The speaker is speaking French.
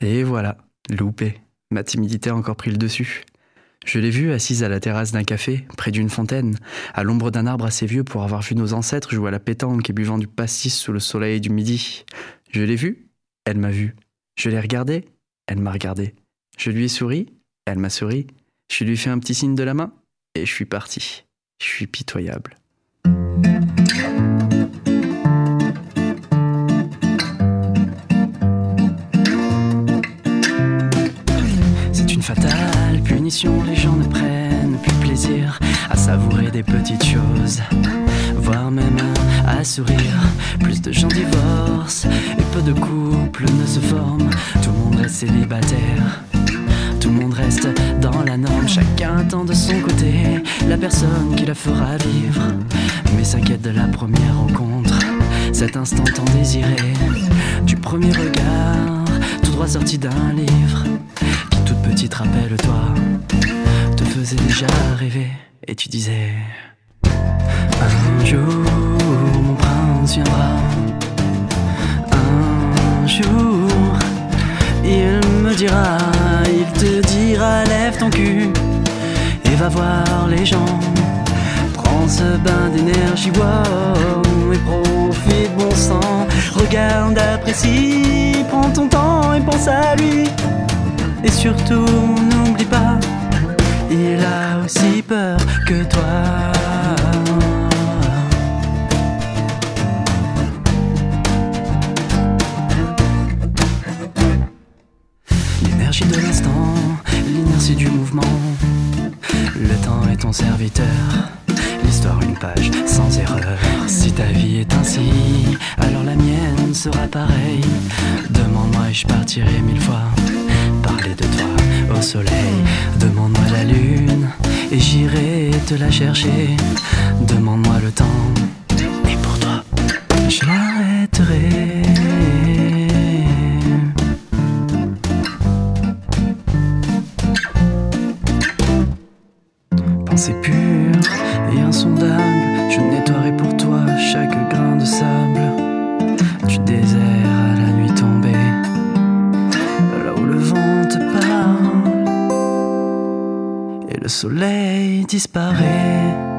Et voilà, loupé. Ma timidité a encore pris le dessus. Je l'ai vue assise à la terrasse d'un café, près d'une fontaine, à l'ombre d'un arbre assez vieux pour avoir vu nos ancêtres jouer à la pétanque et buvant du pastis sous le soleil du midi. Je l'ai vue, elle m'a vu. Je l'ai regardée, elle m'a regardé. Je lui ai souri, elle m'a souri. Je lui ai fait un petit signe de la main et je suis parti. Je suis pitoyable. Fatale punition, les gens ne prennent plus plaisir à savourer des petites choses, voire même à sourire. Plus de gens divorcent et peu de couples ne se forment. Tout le monde reste célibataire. Tout le monde reste dans la norme, chacun attend de son côté la personne qui la fera vivre. Mais s'inquiète de la première rencontre, cet instant tant désiré, du premier regard, tout droit sorti d'un livre, petite, rappelle-toi, te faisait déjà rêver, et tu disais Un jour, mon prince viendra. Un jour, il me dira, il te dira, lève ton cul et va voir les gens. Prends ce bain d'énergie, wow, et profite bon sang. Regarde, apprécie, prends ton temps et pense à lui. Et surtout, n'oublie pas, il a aussi peur que toi. L'énergie de l'instant, l'inertie du mouvement. Le temps est ton serviteur. L'histoire une page sans erreur. Si ta vie est ainsi, alors la mienne sera pareille. Demande-moi et je partirai mille fois. De toi au soleil. Demande-moi la lune et j'irai te la chercher. Demande-moi le temps et pour toi, je m'arrêterai. Pensée pure et insondable, le soleil disparaît.